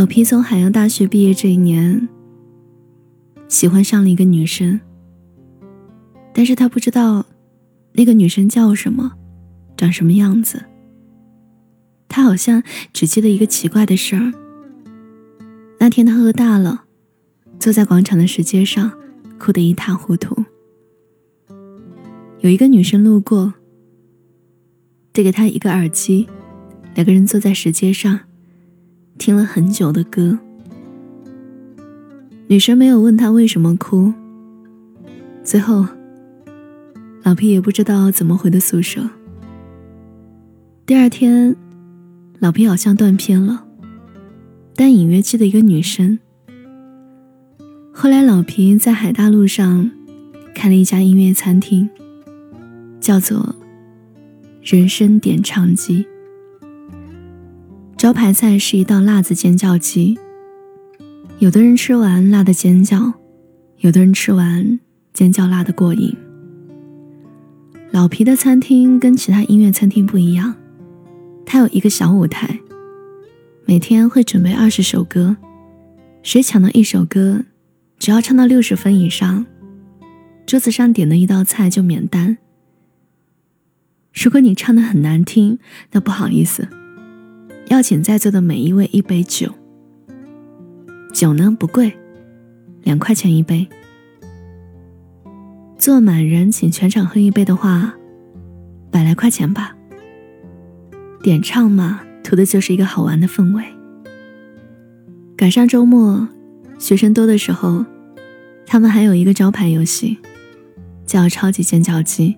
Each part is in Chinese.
老皮从海洋大学毕业这一年，喜欢上了一个女生，但是他不知道那个女生叫什么，长什么样子。他好像只记得一个奇怪的事儿。那天他喝大了，坐在广场的石阶上，哭得一塌糊涂。有一个女生路过，递给他一个耳机，两个人坐在石阶上。听了很久的歌，女生没有问他为什么哭。最后，老皮也不知道怎么回的宿舍。第二天，老皮好像断片了，但隐约记得一个女生。后来，老皮在海大路上开了一家音乐餐厅，叫做“人生点唱机”。招牌菜是一道辣子尖叫鸡，有的人吃完辣的尖叫，有的人吃完尖叫辣的过瘾。老皮的餐厅跟其他音乐餐厅不一样，它有一个小舞台，每天会准备二十首歌，谁抢到一首歌，只要唱到六十分以上，桌子上点的一道菜就免单。如果你唱的很难听，那不好意思。要请在座的每一位一杯酒，酒呢不贵，两块钱一杯。坐满人请全场喝一杯的话，百来块钱吧。点唱嘛，图的就是一个好玩的氛围。赶上周末，学生多的时候，他们还有一个招牌游戏，叫超级尖叫机，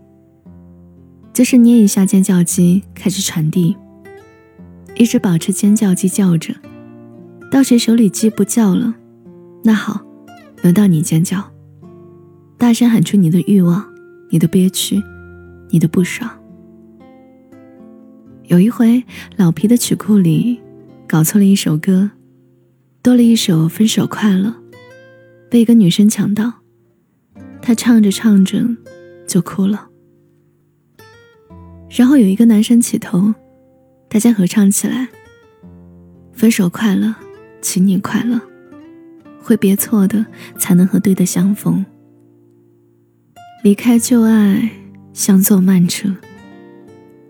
就是捏一下尖叫机，开始传递。一直保持尖叫鸡叫着，到谁手里鸡不叫了，那好，轮到你尖叫，大声喊出你的欲望、你的憋屈、你的不爽。有一回，老皮的曲库里搞错了一首歌，多了一首《分手快乐》，被一个女生抢到，她唱着唱着就哭了，然后有一个男生起头。大家合唱起来。分手快乐，请你快乐。会别错的，才能和对的相逢。离开旧爱，像坐慢车。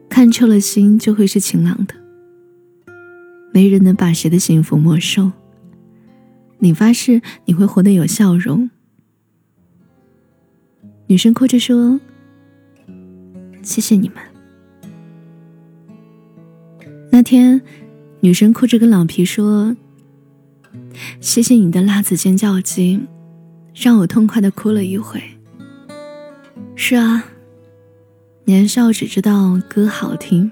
看透了心，就会是晴朗的。没人能把谁的幸福没收。你发誓你会活得有笑容。女生哭着说：“谢谢你们。”那天，女生哭着跟老皮说：“谢谢你的辣子尖叫鸡，让我痛快的哭了一回。”是啊，年少只知道歌好听，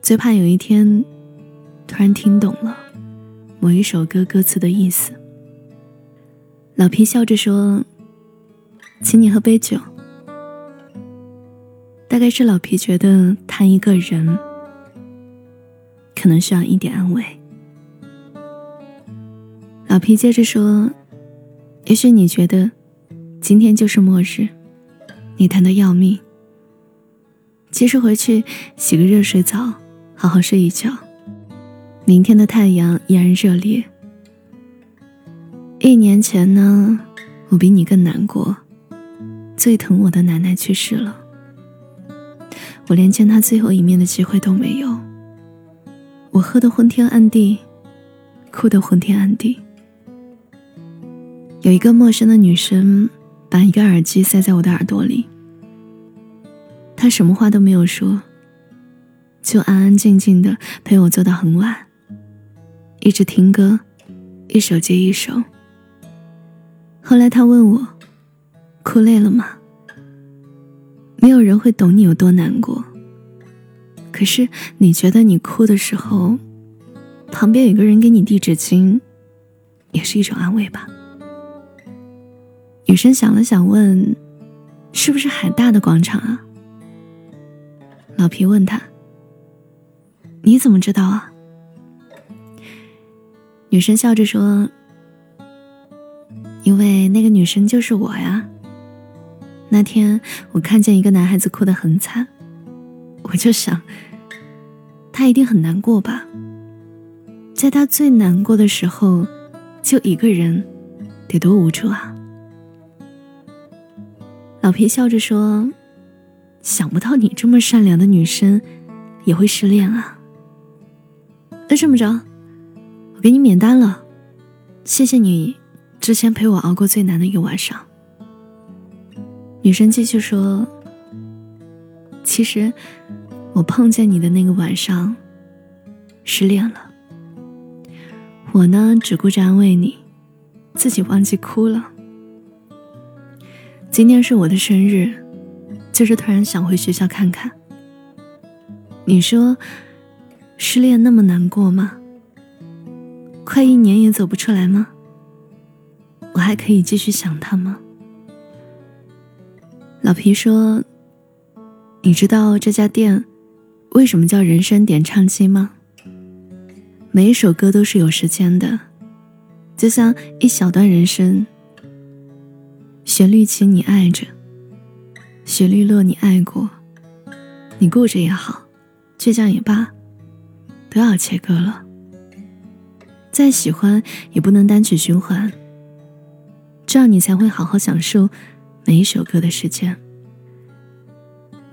最怕有一天突然听懂了某一首歌歌词的意思。老皮笑着说：“请你喝杯酒。”大概是老皮觉得他一个人。可能需要一点安慰。老皮接着说：“也许你觉得今天就是末日，你疼得要命。其实回去洗个热水澡，好好睡一觉，明天的太阳依然热烈。一年前呢，我比你更难过，最疼我的奶奶去世了，我连见她最后一面的机会都没有。”我喝得昏天暗地，哭得昏天暗地。有一个陌生的女生把一个耳机塞在我的耳朵里，她什么话都没有说，就安安静静的陪我坐到很晚，一直听歌，一首接一首。后来她问我，哭累了吗？没有人会懂你有多难过。可是，你觉得你哭的时候，旁边有个人给你递纸巾，也是一种安慰吧？女生想了想，问：“是不是海大的广场啊？”老皮问他：“你怎么知道啊？”女生笑着说：“因为那个女生就是我呀。那天我看见一个男孩子哭得很惨。”我就想，他一定很难过吧。在他最难过的时候，就一个人，得多无助啊！老皮笑着说：“想不到你这么善良的女生，也会失恋啊。”那这么着，我给你免单了，谢谢你之前陪我熬过最难的一个晚上。女生继续说：“其实我碰见你的那个晚上，失恋了。我呢，只顾着安慰你，自己忘记哭了。”今天是我的生日，就是突然想回学校看看。你说失恋那么难过吗？快一年也走不出来吗？我还可以继续想他吗？老皮说：“你知道这家店为什么叫人生点唱机吗？每一首歌都是有时间的，就像一小段人生。”旋律起，你爱着；旋律落，你爱过。你固着也好，倔强也罢，都要切割了。再喜欢，也不能单曲循环。这样你才会好好享受每一首歌的时间。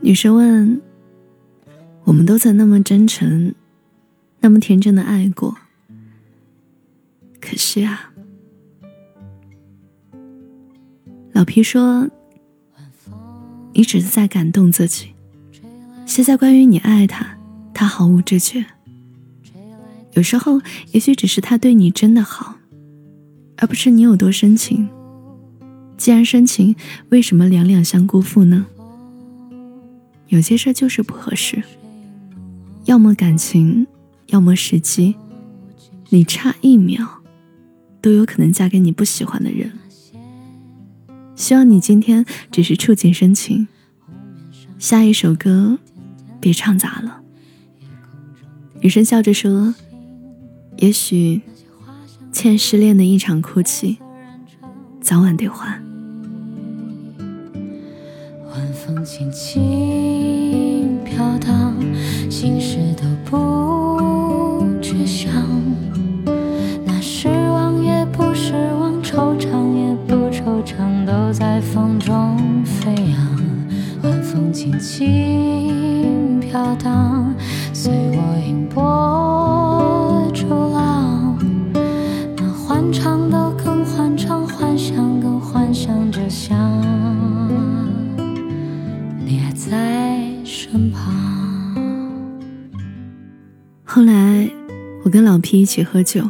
女生问：我们都曾那么真诚，那么天真的爱过，可是啊。老皮说：“你只是在感动自己。现在关于你爱他，他毫无知觉。有时候，也许只是他对你真的好，而不是你有多深情。既然深情，为什么两两相辜负呢？有些事就是不合适，要么感情，要么时机。你差一秒，都有可能嫁给你不喜欢的人。”希望你今天只是触景生情，下一首歌别唱砸了。女生笑着说：“也许欠失恋的一场哭泣，早晚得还。”晚风轻轻我跟老皮一起喝酒，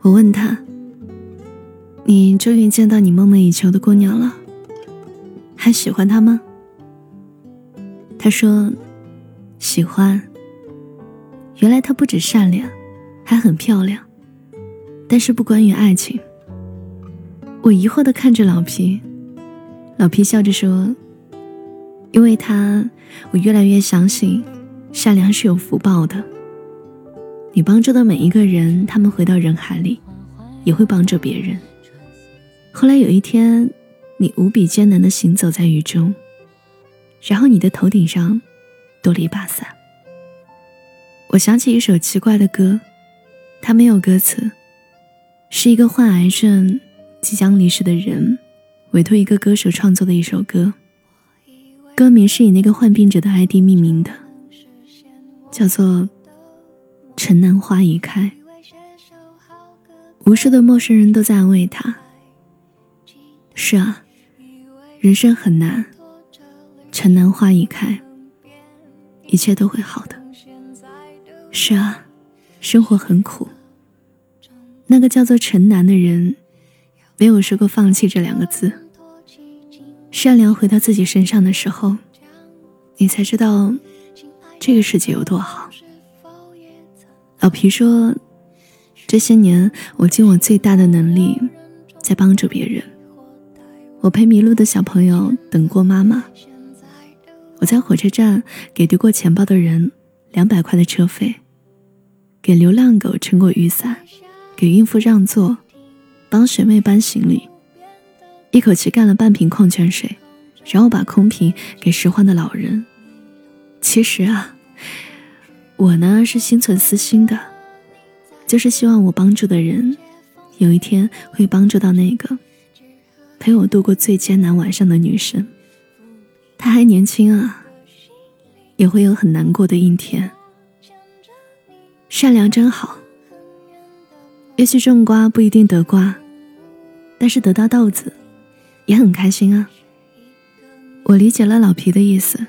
我问他。你终于见到你梦寐以求的姑娘了，还喜欢她吗？他说：“喜欢。”原来她不止善良，还很漂亮。但是不关于爱情。我疑惑的看着老皮，老皮笑着说：“因为她，我越来越相信，善良是有福报的。你帮助的每一个人，他们回到人海里，也会帮助别人。”后来有一天，你无比艰难的行走在雨中，然后你的头顶上多了一把伞。我想起一首奇怪的歌，它没有歌词，是一个患癌症即将离世的人委托一个歌手创作的一首歌，歌名是以那个患病者的 ID 命名的，叫做《城南花已开》。无数的陌生人都在安慰他。是啊，人生很难，城南花已开，一切都会好的。是啊，生活很苦。那个叫做城南的人，没有说过放弃这两个字。善良回到自己身上的时候，你才知道这个世界有多好。老皮说，这些年我尽我最大的能力，在帮助别人。我陪迷路的小朋友等过妈妈。我在火车站给丢过钱包的人两百块的车费，给流浪狗撑过雨伞，给孕妇让座，帮学妹搬行李，一口气干了半瓶矿泉水，然后把空瓶给拾荒的老人。其实啊，我呢是心存私心的，就是希望我帮助的人，有一天会帮助到那个陪我度过最艰难晚上的女生。她还年轻啊，也会有很难过的一天。善良真好。也许种瓜不一定得瓜，但是得到豆子，也很开心啊。我理解了老皮的意思。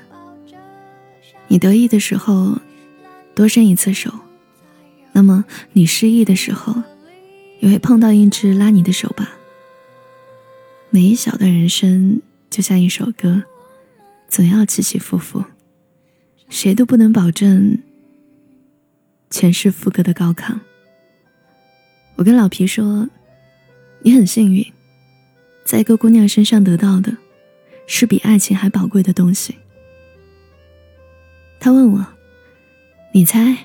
你得意的时候，多伸一次手，那么你失意的时候，也会碰到一只拉你的手吧。每一小的人生就像一首歌，总要起起伏伏，谁都不能保证全是副歌的高亢。我跟老皮说：“你很幸运，在一个姑娘身上得到的，是比爱情还宝贵的东西。”他问我：“你猜，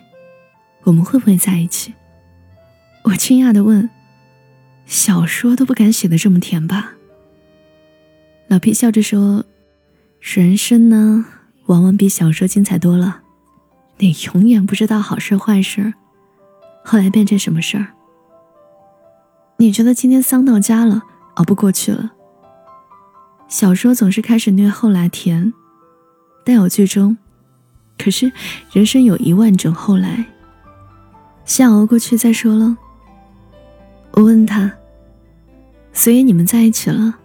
我们会不会在一起？”我惊讶的问：“小说都不敢写的这么甜吧？”老皮笑着说：“人生呢，往往比小说精彩多了。你永远不知道好事坏事，后来变成什么事儿。”你觉得今天丧到家了，熬不过去了。小说总是开始虐，后来甜，但有剧终。可是人生有一万种后来，先熬过去再说了。我问他，所以你们在一起了？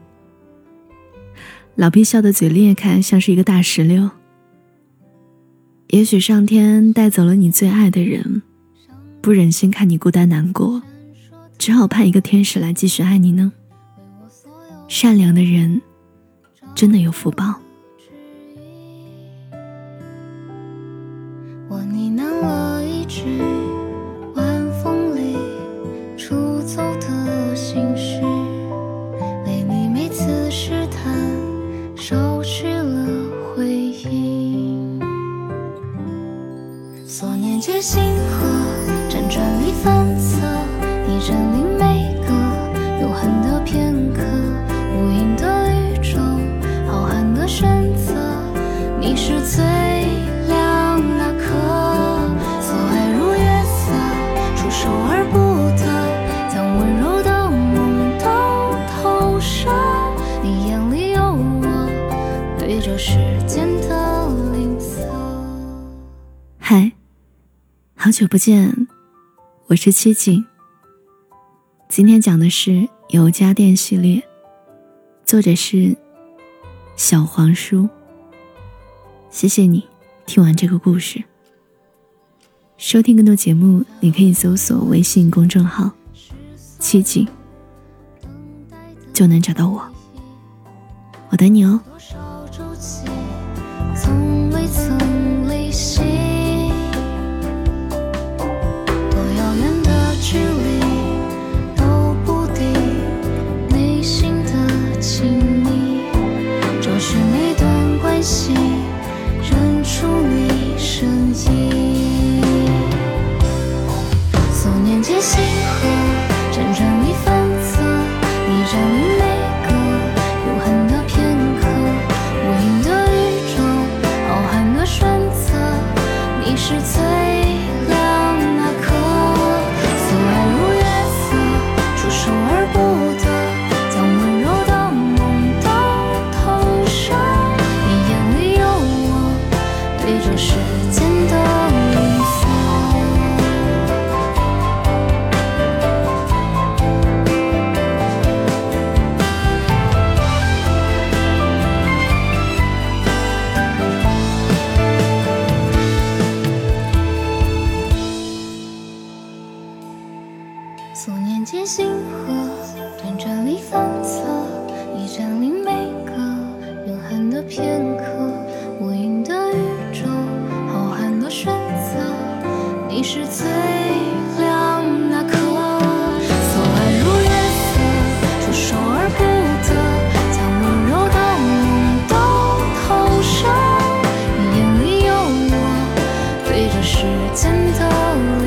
老毕笑得嘴裂开，像是一个大石榴。也许上天带走了你最爱的人，不忍心看你孤单难过。只好派一个天使来继续爱你呢。善良的人，真的有福报。久不见，我是七景。今天讲的是有家电系列，作者是小黄书。谢谢你听完这个故事。收听更多节目，你可以搜索微信公众号“七景”，就能找到我。我等你哦。借星河辗转里反侧你占领每个永恒的片刻无垠的宇宙浩瀚的选择你是最亮那颗所爱如月色触手而不得将温柔的梦都投射眼里有我对着时间的吝